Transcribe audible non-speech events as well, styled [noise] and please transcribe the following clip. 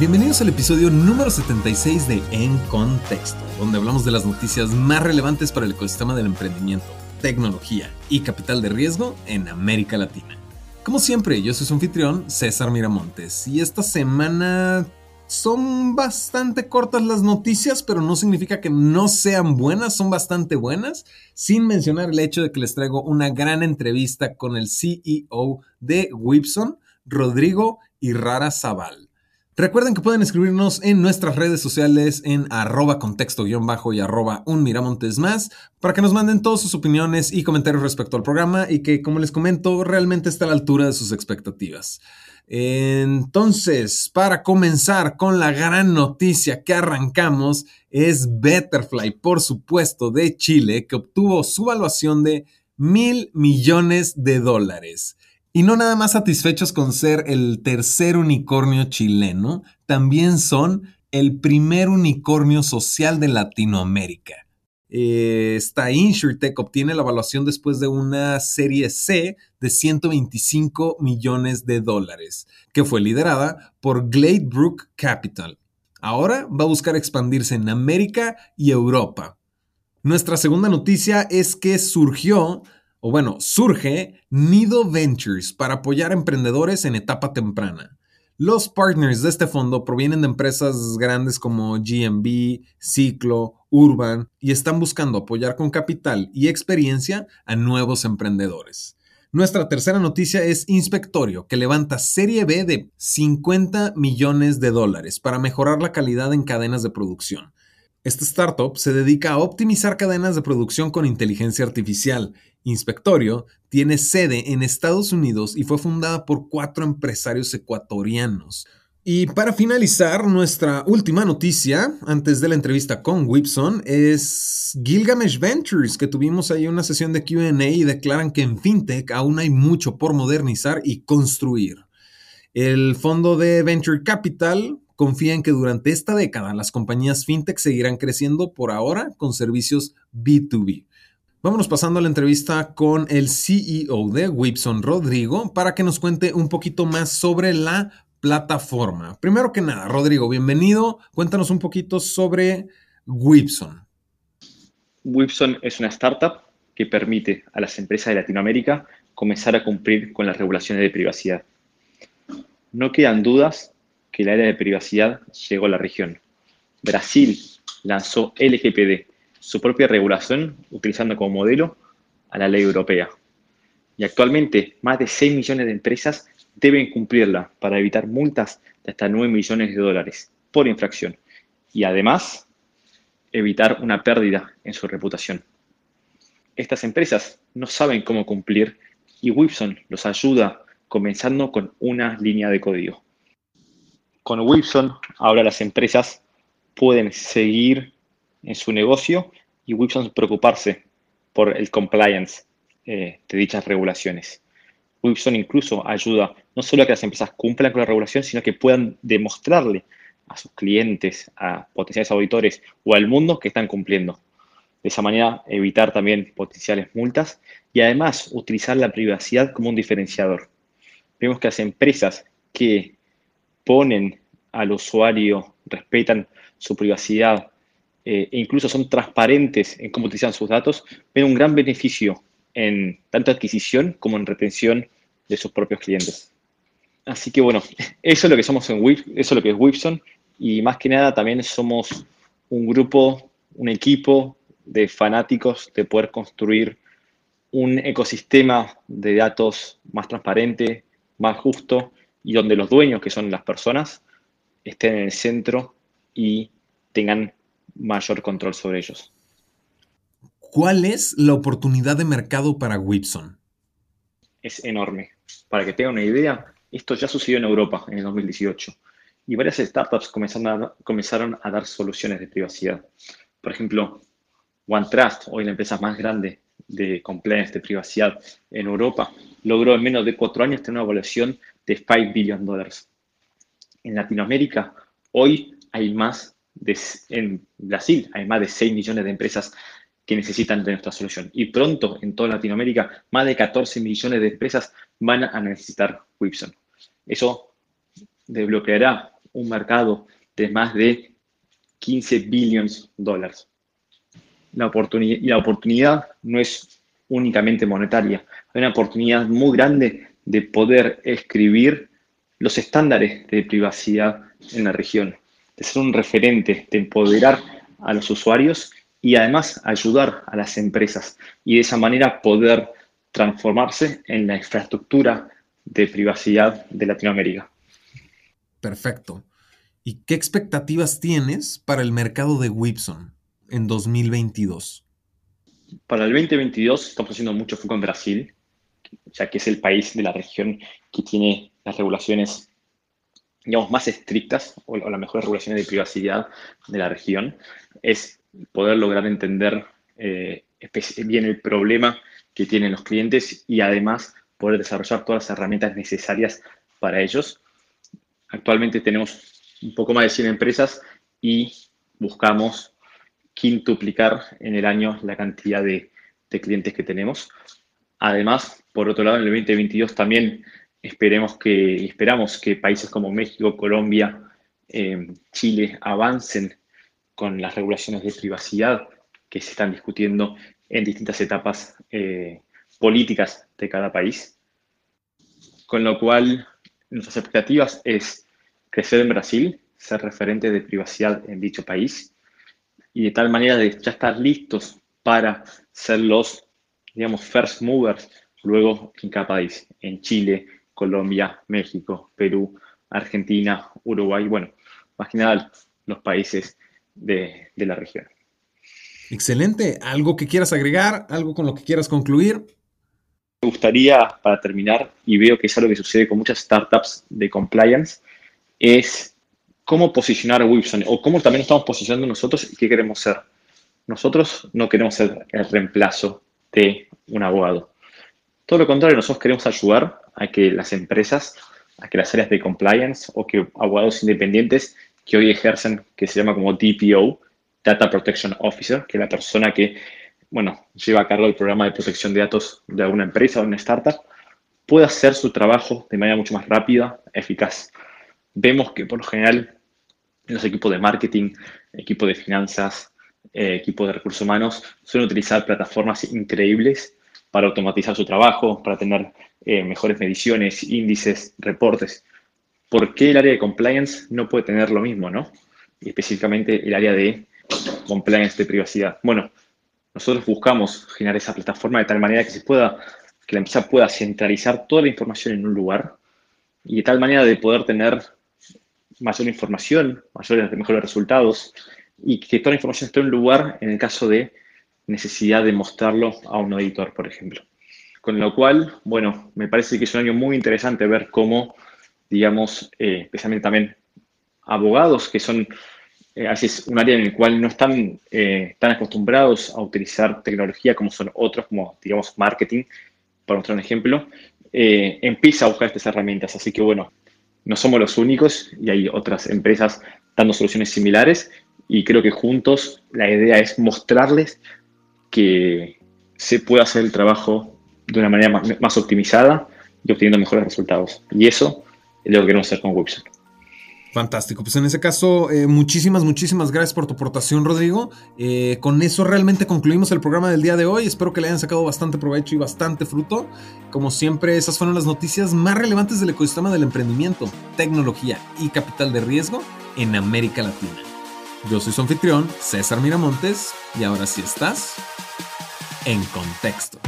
Bienvenidos al episodio número 76 de En Contexto, donde hablamos de las noticias más relevantes para el ecosistema del emprendimiento, tecnología y capital de riesgo en América Latina. Como siempre, yo soy su anfitrión, César Miramontes, y esta semana son bastante cortas las noticias, pero no significa que no sean buenas, son bastante buenas, sin mencionar el hecho de que les traigo una gran entrevista con el CEO de Wipson, Rodrigo Irrara Zaval. Recuerden que pueden escribirnos en nuestras redes sociales en arroba contexto-bajo y arroba un más para que nos manden todas sus opiniones y comentarios respecto al programa y que, como les comento, realmente está a la altura de sus expectativas. Entonces, para comenzar con la gran noticia que arrancamos, es Betterfly, por supuesto, de Chile, que obtuvo su valuación de mil millones de dólares. Y no nada más satisfechos con ser el tercer unicornio chileno, también son el primer unicornio social de Latinoamérica. Eh, esta InsurTech obtiene la evaluación después de una serie C de 125 millones de dólares, que fue liderada por Gladebrook Capital. Ahora va a buscar expandirse en América y Europa. Nuestra segunda noticia es que surgió o bueno, surge Nido Ventures para apoyar a emprendedores en etapa temprana. Los partners de este fondo provienen de empresas grandes como GMB, Ciclo, Urban y están buscando apoyar con capital y experiencia a nuevos emprendedores. Nuestra tercera noticia es Inspectorio, que levanta serie B de 50 millones de dólares para mejorar la calidad en cadenas de producción. Esta startup se dedica a optimizar cadenas de producción con inteligencia artificial Inspectorio tiene sede en Estados Unidos y fue fundada por cuatro empresarios ecuatorianos. Y para finalizar, nuestra última noticia, antes de la entrevista con Whipson, es Gilgamesh Ventures, que tuvimos ahí una sesión de QA y declaran que en FinTech aún hay mucho por modernizar y construir. El fondo de Venture Capital confía en que durante esta década las compañías FinTech seguirán creciendo por ahora con servicios B2B. Vámonos pasando a la entrevista con el CEO de Wipson, Rodrigo, para que nos cuente un poquito más sobre la plataforma. Primero que nada, Rodrigo, bienvenido. Cuéntanos un poquito sobre Wipson. Wipson es una startup que permite a las empresas de Latinoamérica comenzar a cumplir con las regulaciones de privacidad. No quedan dudas que la área de privacidad llegó a la región. Brasil lanzó LGPD, su propia regulación utilizando como modelo a la ley europea. Y actualmente más de 6 millones de empresas deben cumplirla para evitar multas de hasta 9 millones de dólares por infracción y además evitar una pérdida en su reputación. Estas empresas no saben cómo cumplir y Wipson los ayuda comenzando con una línea de código. Con Wipson ahora las empresas pueden seguir en su negocio y Wipson preocuparse por el compliance eh, de dichas regulaciones. Wipson incluso ayuda no solo a que las empresas cumplan con la regulación, sino que puedan demostrarle a sus clientes, a potenciales auditores o al mundo que están cumpliendo. De esa manera evitar también potenciales multas y además utilizar la privacidad como un diferenciador. Vemos que las empresas que ponen al usuario, respetan su privacidad, eh, e incluso son transparentes en cómo utilizan sus datos, ven un gran beneficio en tanto adquisición como en retención de sus propios clientes. Así que bueno, [laughs] eso es lo que somos en Wip, eso es lo que es Wipson y más que nada también somos un grupo, un equipo de fanáticos de poder construir un ecosistema de datos más transparente, más justo y donde los dueños, que son las personas, estén en el centro y tengan mayor control sobre ellos. ¿Cuál es la oportunidad de mercado para Wipson? Es enorme. Para que tengan una idea, esto ya sucedió en Europa en el 2018 y varias startups comenzaron a, dar soluciones de privacidad. Por ejemplo, OneTrust, hoy la empresa más grande de compliance de privacidad en Europa, logró en menos de cuatro años tener una evaluación de 5 billion dólares. En Latinoamérica, hoy hay más en Brasil hay más de 6 millones de empresas que necesitan de nuestra solución. Y pronto en toda Latinoamérica, más de 14 millones de empresas van a necesitar Wipson. Eso desbloqueará un mercado de más de 15 billones de dólares. La oportunidad, y la oportunidad no es únicamente monetaria, hay una oportunidad muy grande de poder escribir los estándares de privacidad en la región, de ser un referente, de empoderar a los usuarios y además ayudar a las empresas y de esa manera poder transformarse en la infraestructura de privacidad de Latinoamérica. Perfecto. ¿Y qué expectativas tienes para el mercado de Wipson en 2022? Para el 2022 estamos haciendo mucho foco en Brasil, ya que es el país de la región que tiene las regulaciones digamos, más estrictas o, las mejores regulaciones de privacidad de la región, es poder lograr entender eh, bien el problema que tienen los clientes y además poder desarrollar todas las herramientas necesarias para ellos. Actualmente tenemos un poco más de 100 empresas y buscamos quintuplicar en el año la cantidad de, clientes que tenemos. Además, por otro lado, en el 2022 también esperemos que, esperamos que países como México, Colombia, eh, Chile avancen con las regulaciones de privacidad que se están discutiendo en distintas etapas eh, políticas de cada país. Con lo cual, nuestras expectativas es crecer en Brasil, ser referente de privacidad en dicho país y de tal manera de ya estar listos para ser los, digamos, first movers luego en cada país, en Chile, Colombia, México, Perú, Argentina, Uruguay, bueno, más que nada los países de, de la región. Excelente. ¿Algo que quieras agregar? ¿Algo con lo que quieras concluir? Me gustaría, para terminar, y veo que es algo que sucede con muchas startups de compliance, es cómo posicionar a Wilson o cómo también estamos posicionando nosotros y qué queremos ser. Nosotros no queremos ser el reemplazo de un abogado. Todo lo contrario, nosotros queremos ayudar a que las empresas, a que las áreas de compliance o que abogados independientes que hoy ejercen, que se llama como DPO, Data Protection Officer, que es la persona que bueno, lleva a cargo el programa de protección de datos de alguna empresa o una startup, pueda hacer su trabajo de manera mucho más rápida, eficaz. Vemos que por lo general los equipos de marketing, equipos de finanzas, eh, equipos de recursos humanos suelen utilizar plataformas increíbles para automatizar su trabajo, para tener eh, mejores mediciones, índices, reportes. ¿Por qué el área de compliance no puede tener lo mismo, no? Y específicamente el área de compliance de privacidad. Bueno, nosotros buscamos generar esa plataforma de tal manera que se pueda, que la empresa pueda centralizar toda la información en un lugar y de tal manera de poder tener mayor información, mayores, mejores resultados y que toda la información esté en un lugar en el caso de necesidad de mostrarlo a un editor, por ejemplo. Con lo cual, bueno, me parece que es un año muy interesante ver cómo, digamos, eh, especialmente también abogados que son eh, así es un área en el cual no están eh, tan acostumbrados a utilizar tecnología como son otros, como digamos marketing, para mostrar un ejemplo, eh, empieza a buscar estas herramientas. Así que bueno, no somos los únicos y hay otras empresas dando soluciones similares y creo que juntos la idea es mostrarles que se puede hacer el trabajo de una manera más, optimizada y obteniendo mejores resultados. Y eso es lo que queremos hacer con Website. Fantástico. Pues en ese caso, eh, muchísimas, muchísimas gracias por tu aportación, Rodrigo. Eh, con eso realmente concluimos el programa del día de hoy. Espero que le hayan sacado bastante provecho y bastante fruto. Como siempre, esas fueron las noticias más relevantes del ecosistema del emprendimiento, tecnología y capital de riesgo en América Latina. Yo soy su anfitrión, César Miramontes, y ahora sí estás en contexto.